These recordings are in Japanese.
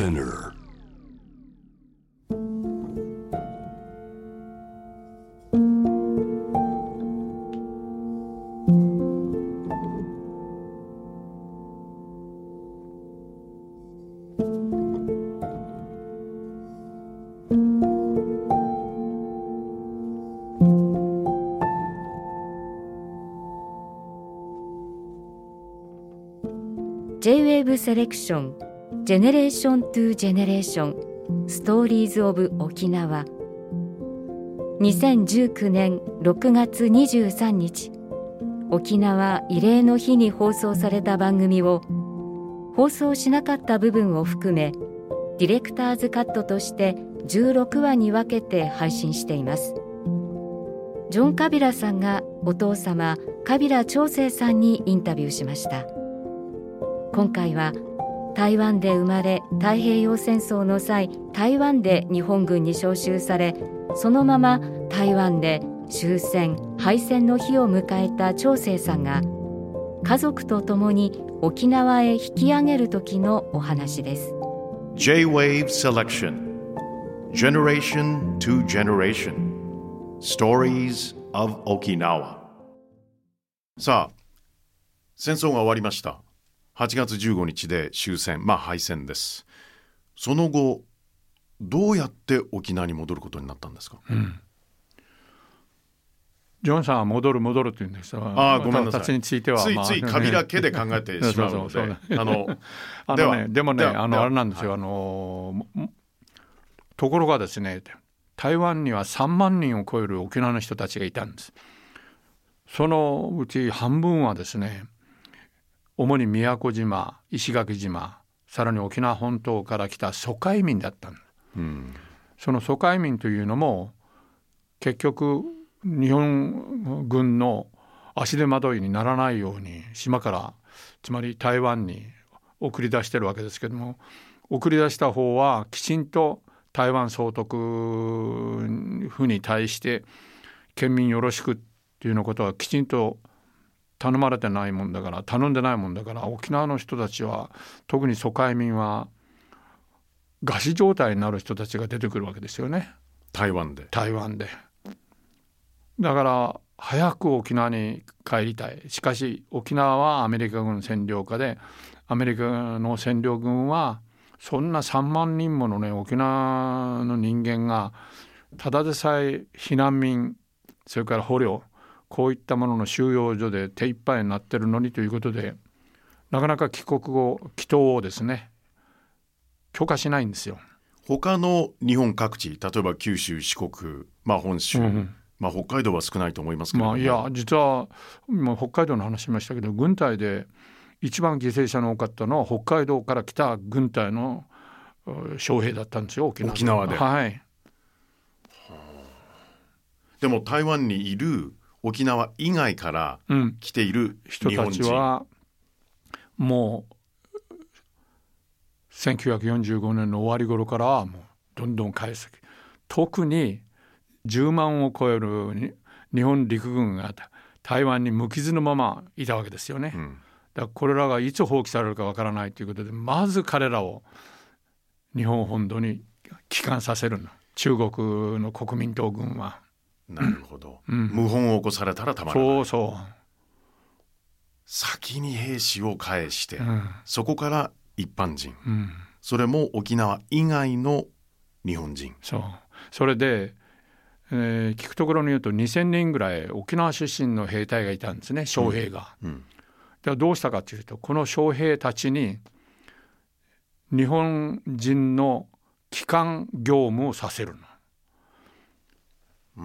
Spinner. J-WAVE セレクションジェネレーショントゥジェネレーションストーリーズオブ沖縄2019年6月23日沖縄慰霊の日に放送された番組を放送しなかった部分を含めディレクターズカットとして16話に分けて配信しています。ジョン・カビラさんがお父様カビラ長生さんにインタビューしました。今回は台湾で生まれ太平洋戦争の際台湾で日本軍に召集されそのまま台湾で終戦敗戦の日を迎えた長生さんが家族と共に沖縄へ引き上げる時のお話です。J-Wave Selection. Generation to Generation. Stories of Okinawa. さあ戦争が終わりました。8月15日で終戦まあ敗戦です。その後どうやって沖縄に戻ることになったんですか、ジョンさんは戻る戻るって言うんですが、ああごめんなさい。ついては、ついまあ。ついカビラ家で考えてしまうので あの あではのねでもねあのあれなんですよ、あのもところがですね台湾には3万人を超える沖縄の人たちがいたんです。そのうち半分はですね主に宮古島石垣島さらに沖縄本島から来た疎開民だったんですうん。その疎開民というのも結局日本軍の足手まといにならないように島からつまり台湾に送り出してるわけですけども送り出した方はきちんと台湾総督府に対して県民よろしくっていうようなことはきちんと頼まれてないもんだから頼んでないもんだから沖縄の人たちは特に疎開民は餓死状態になる人たちが出てくるわけですよね。台湾で。台湾で。だから早く沖縄に帰りたい。しかし沖縄はアメリカ軍占領下でアメリカの占領軍はそんな3万人ものね沖縄の人間がただでさえ避難民それから捕虜こういったものの収容所で手一杯になってるのにということでなかなか帰国後帰島をですね許可しないんですよ。他の日本各地例えば九州四国、まあ、本州、うんうん。まあ、北海道は少ないと思いますけれども、まあ、いや実は今北海道の話しましたけど軍隊で一番犠牲者の多かったのは北海道から来た軍隊の uh 将兵だったんですよ沖縄沖縄で。はい。でも台湾にいる沖縄以外からうん、来ている人。たちはもう1945年の終わり頃からはもうどんどん返す。特に10万を超えるに日本陸軍が台湾に無傷のままいたわけですよね。うん。だからこれらがいつ放棄されるかわからないということでまず彼らを日本本土に帰還させるの。中国の国民党軍は。なるほど、うん。謀反を起こされたらたまらない。そうそ先に兵士を返して、う。うん。そこから一般人。うん。それも沖縄以外の日本人。そう。それで、えー聞くところに言うと2,000人ぐらい沖縄出身の兵隊がいたんですね将兵が。うん。ではどうしたかというとこの将兵たちに日本人の帰還業務をさせるの。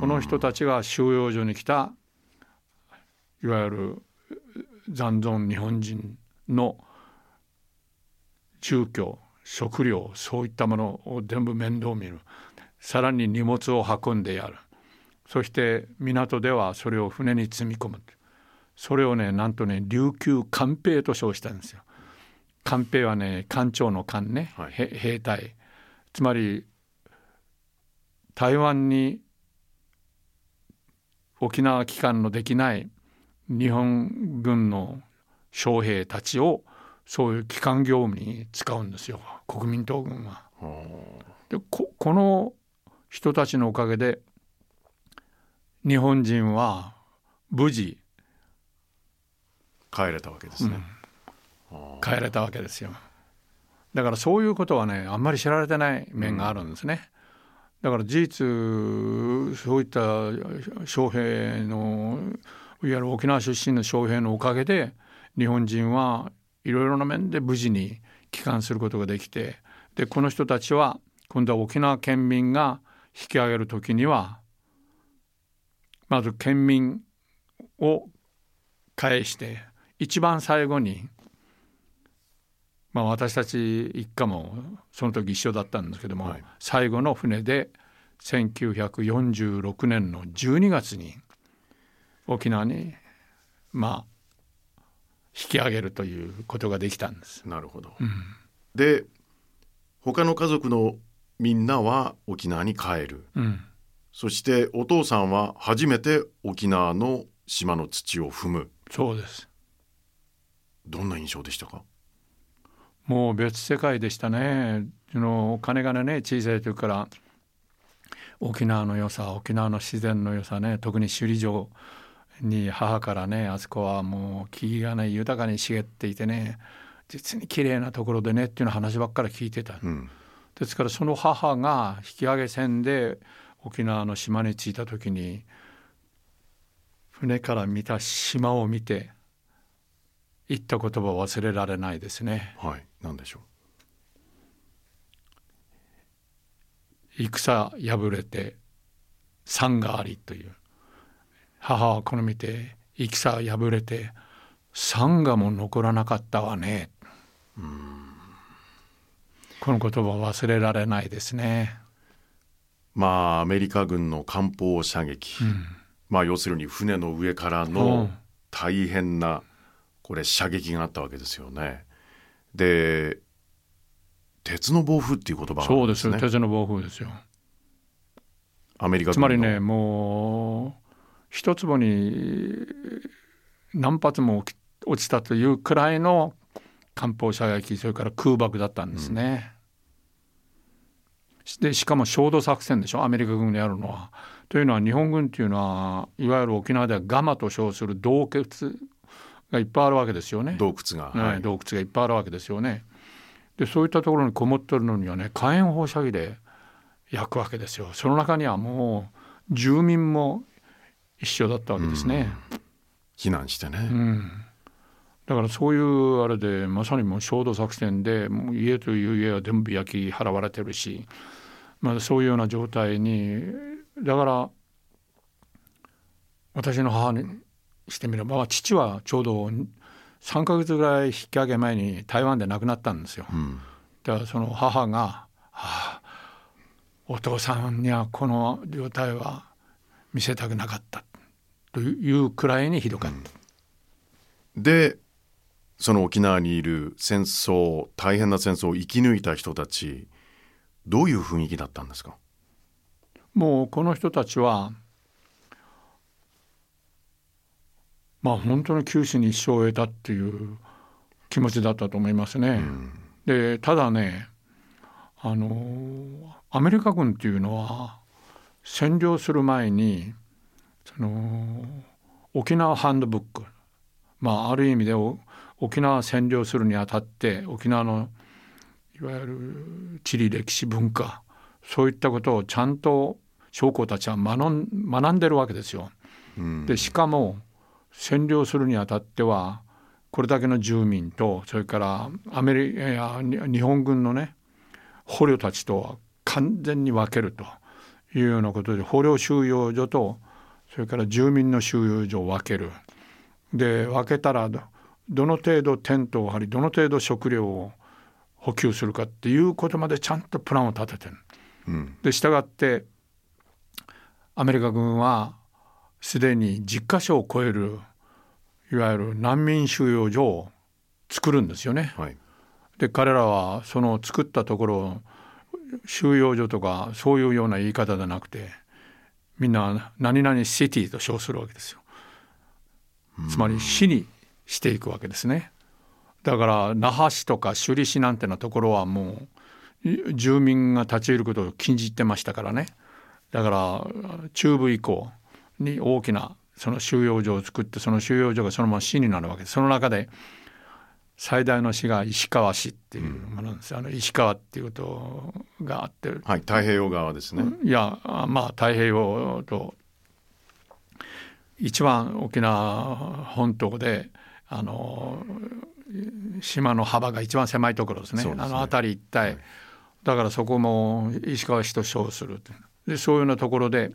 この人たちが収容所に来たいわゆる残存日本人の住居食料そういったものを全部面倒見る。さらに荷物を運んでやる。そして港ではそれを船に積み込む。それをねなんとね琉球艦兵と称したんですよ。艦兵はね艦長の艦ね、はい。へ兵隊。つまり台湾に沖縄帰還のできない日本軍の将兵たちをそういう機関業務に使うんですよ。国民党軍は。でここの人たちのおかげで日本人は無事帰れたわけですね、うん、帰れたわけですよ。だからそういうことはねあんまり知られてない面があるんですね、だから事実そういった将兵のいわゆる沖縄出身の将兵のおかげで日本人はいろいろな面で無事に帰還することができてでこの人たちは今度は沖縄県民が引き上げる時にはまず県民を返して一番最後に、まあ、私たち一家もその時一緒だったんですけども、はい、最後の船で1946年の12月に沖縄にまあ引き上げるということができたんです。なるほど、うん、で他の家族のみんなは沖縄に帰る、うん、そしてお父さんは初めて沖縄の島の土を踏む。そうです。どんな印象でしたか？もう別世界でしたね。のお金がね小さい時から沖縄の良さ沖縄の自然の良さね特に首里城に母からねあそこはもう木がね豊かに茂っていてね実に綺麗なところでねっていうの話ばっかり聞いてた、うん、ですからその母が引き上げ船で沖縄の島に着いた時に船から見た島を見て言った言葉を忘れられないですね。はい、何でしょう？戦破れて山がありという母はこの見て戦破れて山がも残らなかったわね。この言葉忘れられないですね。まあアメリカ軍の艦砲射撃、うん、まあ要するに船の上からの大変なこれ射撃があったわけですよね。で鉄の暴風っていう言葉が、ね、そうです鉄の暴風ですよ。アメリカつまりねもう一坪に何発も落ちたというくらいの艦砲射撃それから空爆だったんですね。うん、でしかも焦土作戦でしょアメリカ軍でやるのは。というのは日本軍っていうのはいわゆる沖縄ではガマと称する洞窟がいっぱいあるわけですよね。洞窟が、はい、洞窟がいっぱいあるわけですよね。でそういったところにこもってるのにはね火炎放射器で焼くわけですよ。その中にはもう住民も一緒だったわけですね。避難してね、うん、だからそういうあれでまさにもう衝動作戦でもう家という家は全部焼き払われてるし、まあ、そういうような状態にだから私の母にしてみれば父はちょうど3か月ぐらい引き上げ前に台湾で亡くなったんですよ。うん、だからその母が「はあお父さんにはこの状態は見せたくなかった」というくらいにひどかった。うん、でその沖縄にいる戦争大変な戦争を生き抜いた人たちどういう雰囲気だったんですか？もうこの人たちはまあ本当に九死に一生を得たっていう気持ちだったと思いますね。うん、でただねあのアメリカ軍っていうのは占領する前にその沖縄ハンドブックまあある意味で沖縄占領するにあたって沖縄のいわゆる地理歴史文化そういったことをちゃんと将校たちは学んでるわけですよ。うん、でしかも占領するにあたってはこれだけの住民とそれからアメリカ日本軍のね捕虜たちとは完全に分けるというようなことで捕虜収容所とそれから住民の収容所を分ける。で分けたらどの程度テントを張りどの程度食料を補給するかっていうことまでちゃんとプランを立ててる。うん、で従ってアメリカ軍はすでに10箇所を超えるいわゆる難民収容所を作るんですよね。はい、で彼らはその作ったところを収容所とかそういうような言い方じゃなくてみんな何々シティと称するわけですよ。つまり市にしていくわけですね。だから那覇市とか首里市なんてのところはもう住民が立ち入ることを禁じてましたからねだから中部以降に大きなその収容所を作ってその収容所がそのまま市になるわけですその中で最大の市が石川市っていうものなんです、うん、あの石川っていうことがあって、はい、太平洋側ですね。いやまあ太平洋と一番沖縄本島であの島の幅が一番狭いところですね、ね、あの辺り一帯、はい、だからそこも石川市と称するでそういうようなところで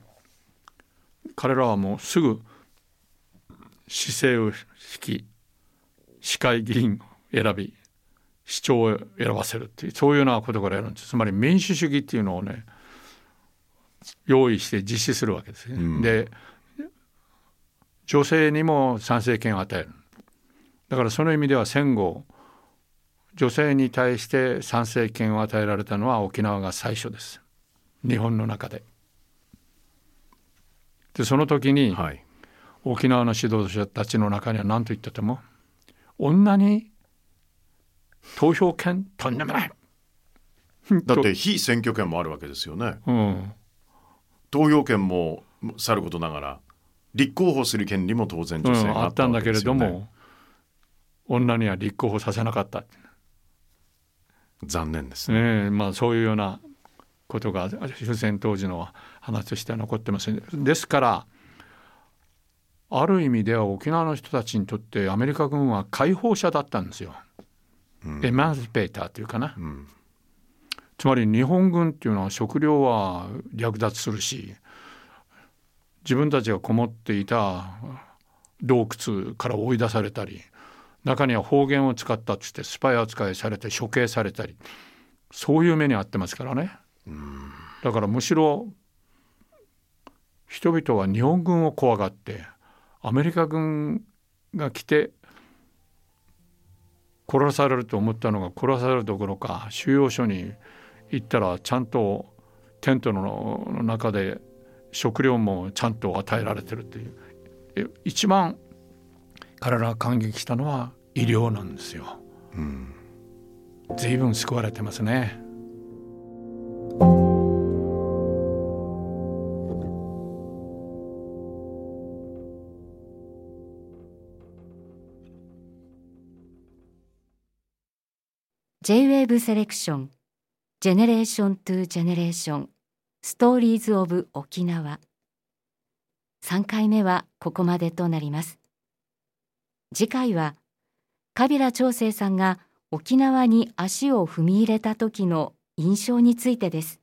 彼らはもうすぐ市政を引き市会議員を選び市長を選ばせるっていうそういうようなことからやるんですつまり民主主義っていうのをね用意して実施するわけですね。うん、で女性にも参政権を与えるだからその意味では戦後女性に対して参政権を与えられたのは沖縄が最初です日本の中で。でその時に、はい、沖縄の指導者たちの中には何と言ってても女に投票権とんでもない。だって非選挙権もあるわけですよね、うん、投票権もさることながら立候補する権利も当然女性があったんだけれども女には立候補させなかった。残念ですね、ね、まあそういうようなことが終戦当時の話として残ってます。ですからある意味では沖縄の人たちにとってアメリカ軍は解放者だったんですよ、うん、エマンスペーターというかな、うん、つまり日本軍っていうのは食料は略奪するし自分たちがこもっていた洞窟から追い出されたり中には方言を使ったっつってスパイ扱いされて処刑されたりそういう目に遭ってますからね。だからむしろ人々は日本軍を怖がってアメリカ軍が来て殺されると思ったのが殺されるどころか収容所に行ったらちゃんとテントの中で食料もちゃんと与えられてるっていう一番彼らが感激したのは医療なんですよ。うん、随分救われてますね。J-WAVE セレクションジェネレーショントゥジェネレーションストーリーズオブ沖縄3回目はここまでとなります。次回は川平朝清さんが沖縄に足を踏み入れた時の印象についてです。